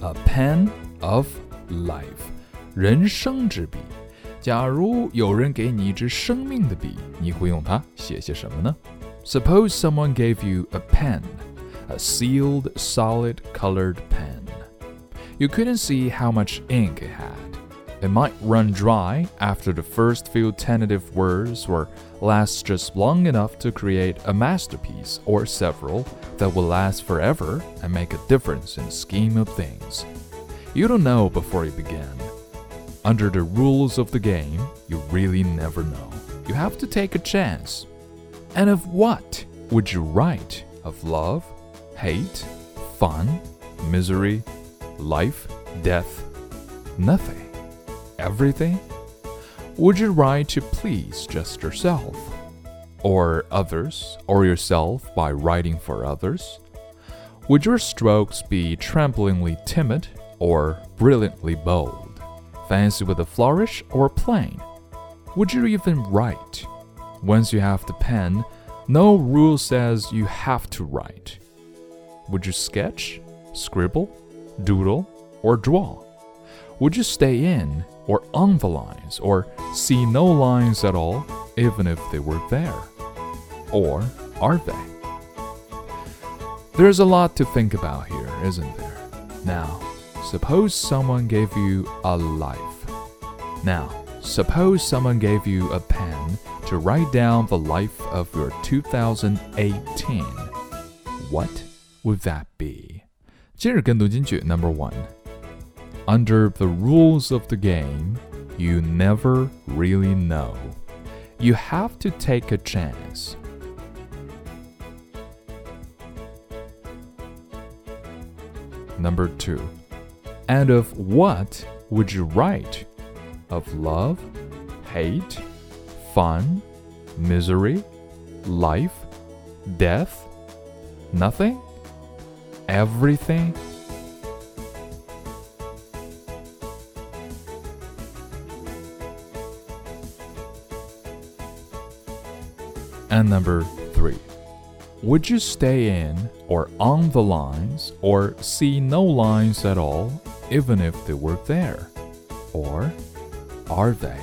a pen of life，人生之笔。假如有人给你一支生命的笔，你会用它写些什么呢？Suppose someone gave you a pen, a sealed, solid colored pen. You couldn't see how much ink it had. It might run dry after the first few tentative words or last just long enough to create a masterpiece or several that will last forever and make a difference in the scheme of things. You don't know before you begin. Under the rules of the game, you really never know. You have to take a chance. And of what would you write? Of love, hate, fun, misery, life, death, nothing everything? Would you write to please just yourself? Or others, or yourself by writing for others? Would your strokes be tremblingly timid or brilliantly bold? Fancy with a flourish or plain? Would you even write? Once you have the pen, no rule says you have to write. Would you sketch, scribble, doodle, or draw? Would you stay in or on the lines or see no lines at all, even if they were there? Or are they? There's a lot to think about here, isn't there? Now, suppose someone gave you a life. Now, suppose someone gave you a pen to write down the life of your 2018. What would that be? 今日跟读金句 Number One. Under the rules of the game, you never really know. You have to take a chance. Number two. And of what would you write? Of love, hate, fun, misery, life, death, nothing, everything? And number three, would you stay in or on the lines or see no lines at all, even if they were there? Or are they?